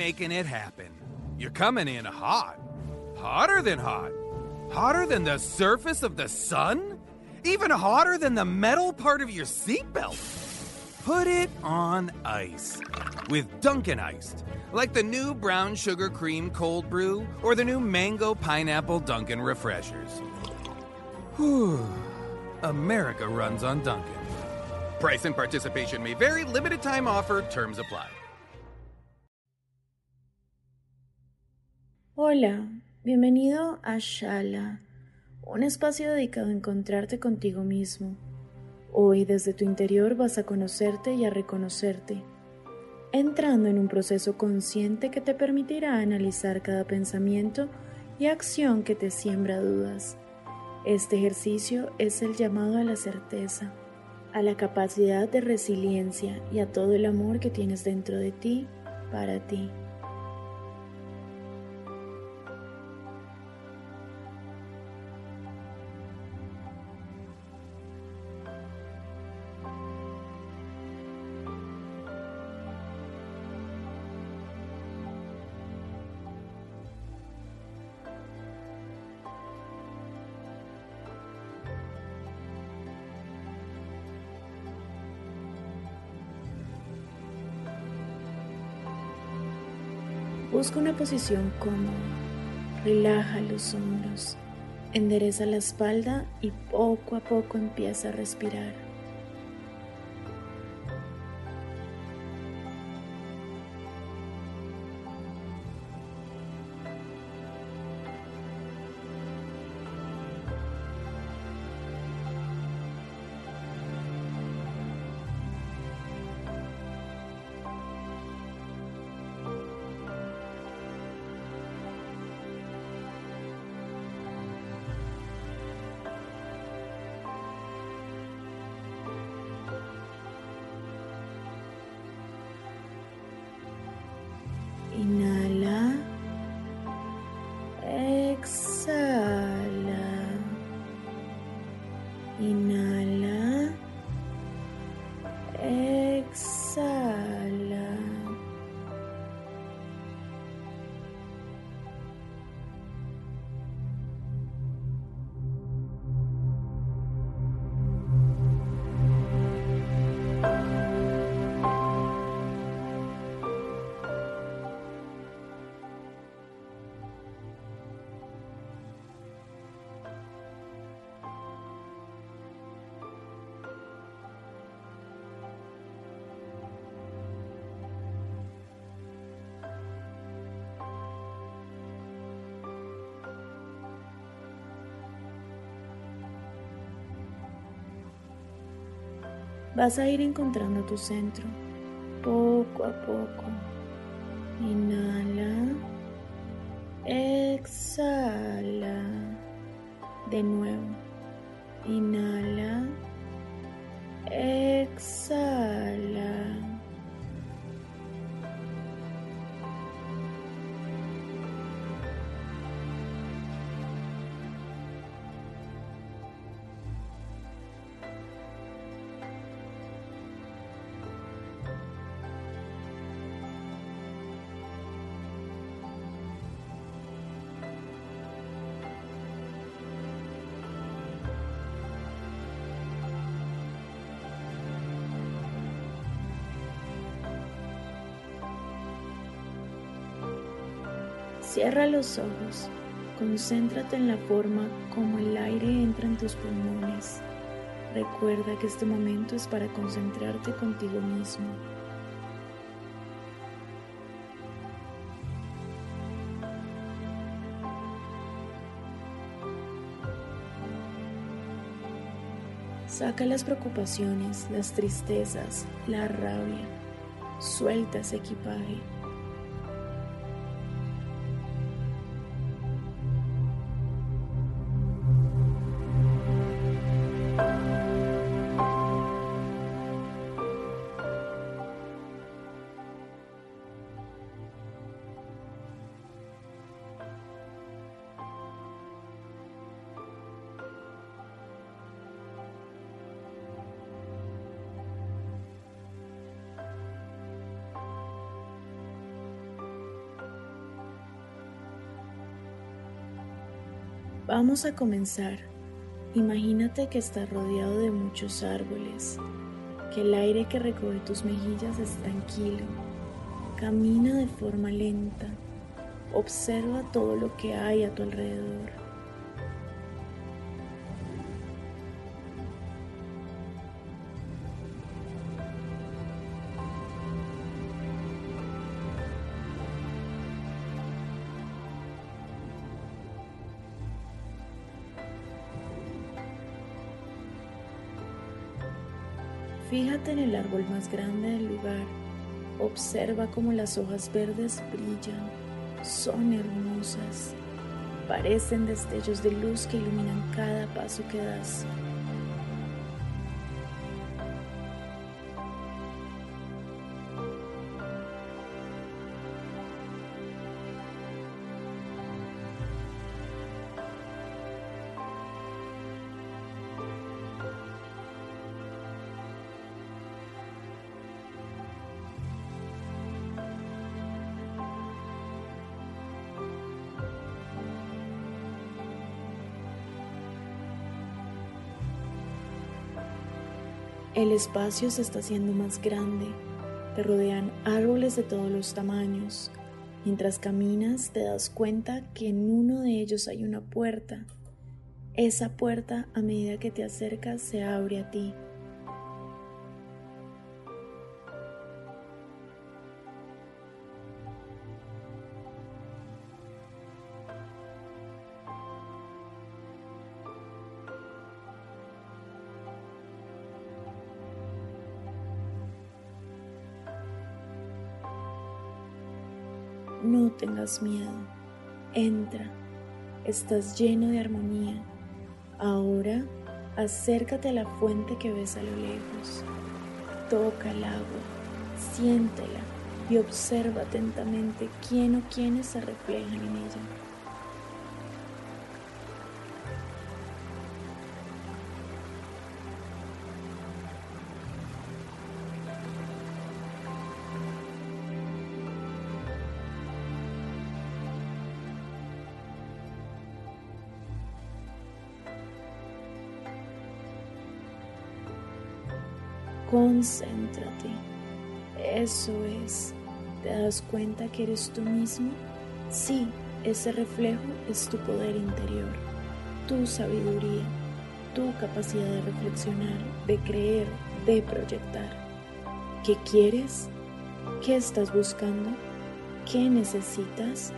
Making it happen. You're coming in hot. Hotter than hot. Hotter than the surface of the sun? Even hotter than the metal part of your seatbelt. Put it on ice with Dunkin' Iced, like the new brown sugar cream cold brew or the new mango pineapple Dunkin' Refreshers. Whew. America runs on Dunkin'. Price and participation may vary, limited time offer, terms apply. Hola, bienvenido a Shala, un espacio dedicado a encontrarte contigo mismo. Hoy desde tu interior vas a conocerte y a reconocerte, entrando en un proceso consciente que te permitirá analizar cada pensamiento y acción que te siembra dudas. Este ejercicio es el llamado a la certeza, a la capacidad de resiliencia y a todo el amor que tienes dentro de ti para ti. Busca una posición cómoda. Relaja los hombros. Endereza la espalda y poco a poco empieza a respirar. Vas a ir encontrando tu centro poco a poco. Inhala. Exhala. De nuevo. Inhala. Exhala. Cierra los ojos. Concéntrate en la forma como el aire entra en tus pulmones. Recuerda que este momento es para concentrarte contigo mismo. Saca las preocupaciones, las tristezas, la rabia. Suelta ese equipaje. Vamos a comenzar. Imagínate que estás rodeado de muchos árboles, que el aire que recoge tus mejillas es tranquilo. Camina de forma lenta. Observa todo lo que hay a tu alrededor. Fíjate en el árbol más grande del lugar. Observa cómo las hojas verdes brillan. Son hermosas. Parecen destellos de luz que iluminan cada paso que das. El espacio se está haciendo más grande, te rodean árboles de todos los tamaños. Mientras caminas te das cuenta que en uno de ellos hay una puerta. Esa puerta a medida que te acercas se abre a ti. Tengas miedo. Entra. Estás lleno de armonía. Ahora acércate a la fuente que ves a lo lejos. Toca el agua, siéntela y observa atentamente quién o quiénes se reflejan en ella. Concéntrate. Eso es. ¿Te das cuenta que eres tú mismo? Sí, ese reflejo es tu poder interior, tu sabiduría, tu capacidad de reflexionar, de creer, de proyectar. ¿Qué quieres? ¿Qué estás buscando? ¿Qué necesitas?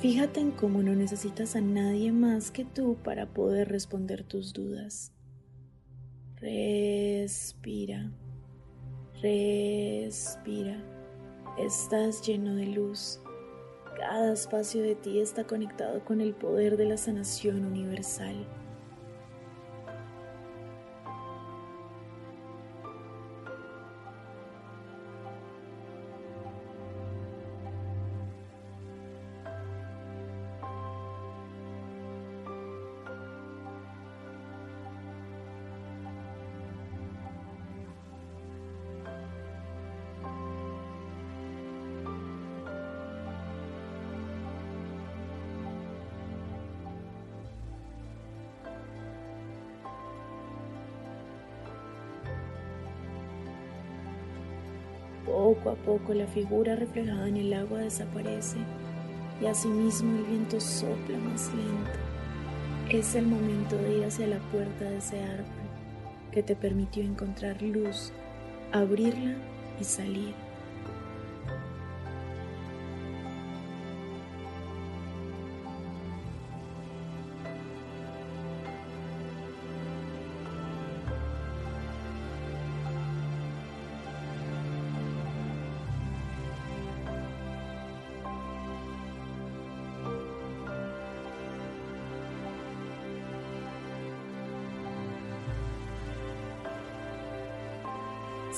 Fíjate en cómo no necesitas a nadie más que tú para poder responder tus dudas. Respira, respira. Estás lleno de luz. Cada espacio de ti está conectado con el poder de la sanación universal. Poco a poco la figura reflejada en el agua desaparece y asimismo el viento sopla más lento. Es el momento de ir hacia la puerta de ese árbol que te permitió encontrar luz, abrirla y salir.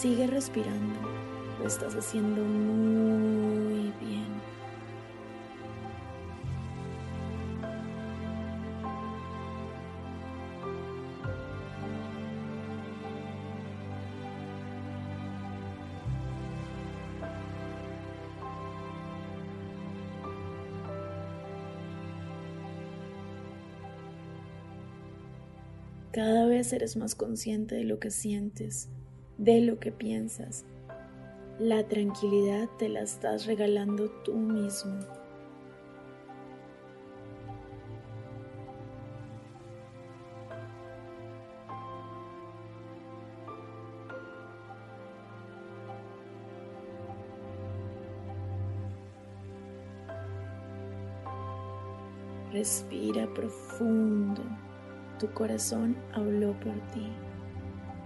Sigue respirando, lo estás haciendo muy bien. Cada vez eres más consciente de lo que sientes, de lo que piensas. La tranquilidad te la estás regalando tú mismo. Respira profundo. Tu corazón habló por ti.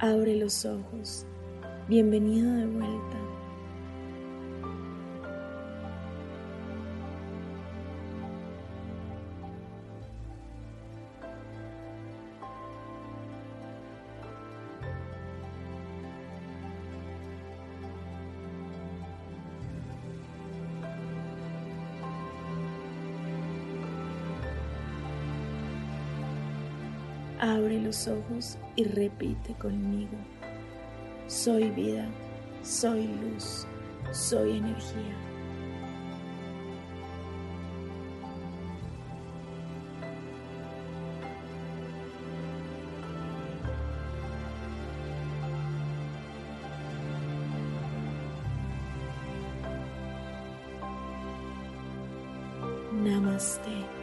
Abre los ojos. Bienvenido de vuelta. Abre los ojos y repite conmigo. Soy vida, soy luz, soy energía. Namaste.